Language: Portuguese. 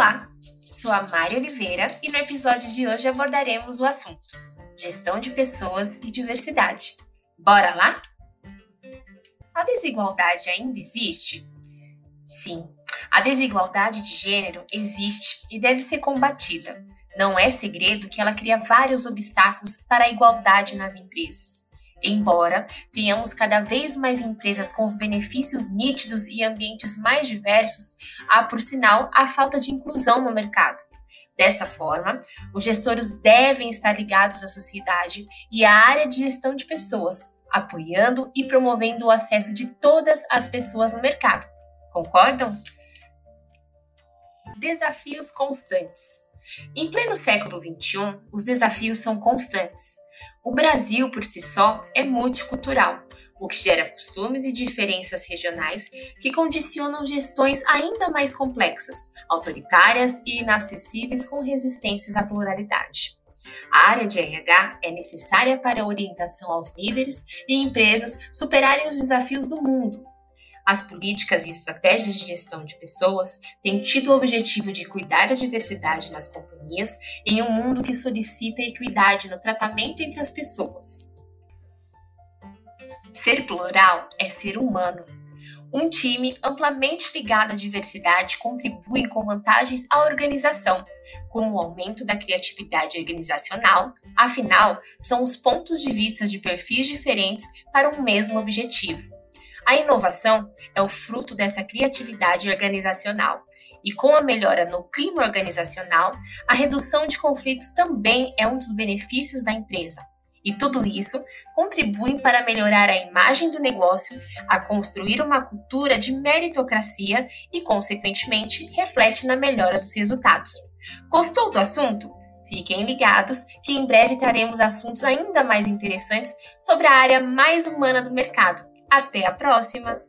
Olá, sou a Mari Oliveira e no episódio de hoje abordaremos o assunto gestão de pessoas e diversidade. Bora lá? A desigualdade ainda existe? Sim, a desigualdade de gênero existe e deve ser combatida. Não é segredo que ela cria vários obstáculos para a igualdade nas empresas. Embora tenhamos cada vez mais empresas com os benefícios nítidos e ambientes mais diversos, há, por sinal, a falta de inclusão no mercado. Dessa forma, os gestores devem estar ligados à sociedade e à área de gestão de pessoas, apoiando e promovendo o acesso de todas as pessoas no mercado. Concordam? Desafios constantes. Em pleno século XXI, os desafios são constantes. O Brasil, por si só, é multicultural, o que gera costumes e diferenças regionais que condicionam gestões ainda mais complexas, autoritárias e inacessíveis com resistências à pluralidade. A área de RH é necessária para a orientação aos líderes e empresas superarem os desafios do mundo, as políticas e estratégias de gestão de pessoas têm tido o objetivo de cuidar da diversidade nas companhias em um mundo que solicita equidade no tratamento entre as pessoas. Ser plural é ser humano. Um time amplamente ligado à diversidade contribui com vantagens à organização, como o aumento da criatividade organizacional, afinal, são os pontos de vista de perfis diferentes para um mesmo objetivo. A inovação é o fruto dessa criatividade organizacional. E com a melhora no clima organizacional, a redução de conflitos também é um dos benefícios da empresa. E tudo isso contribui para melhorar a imagem do negócio, a construir uma cultura de meritocracia e, consequentemente, reflete na melhora dos resultados. Gostou do assunto? Fiquem ligados que em breve traremos assuntos ainda mais interessantes sobre a área mais humana do mercado até a próxima!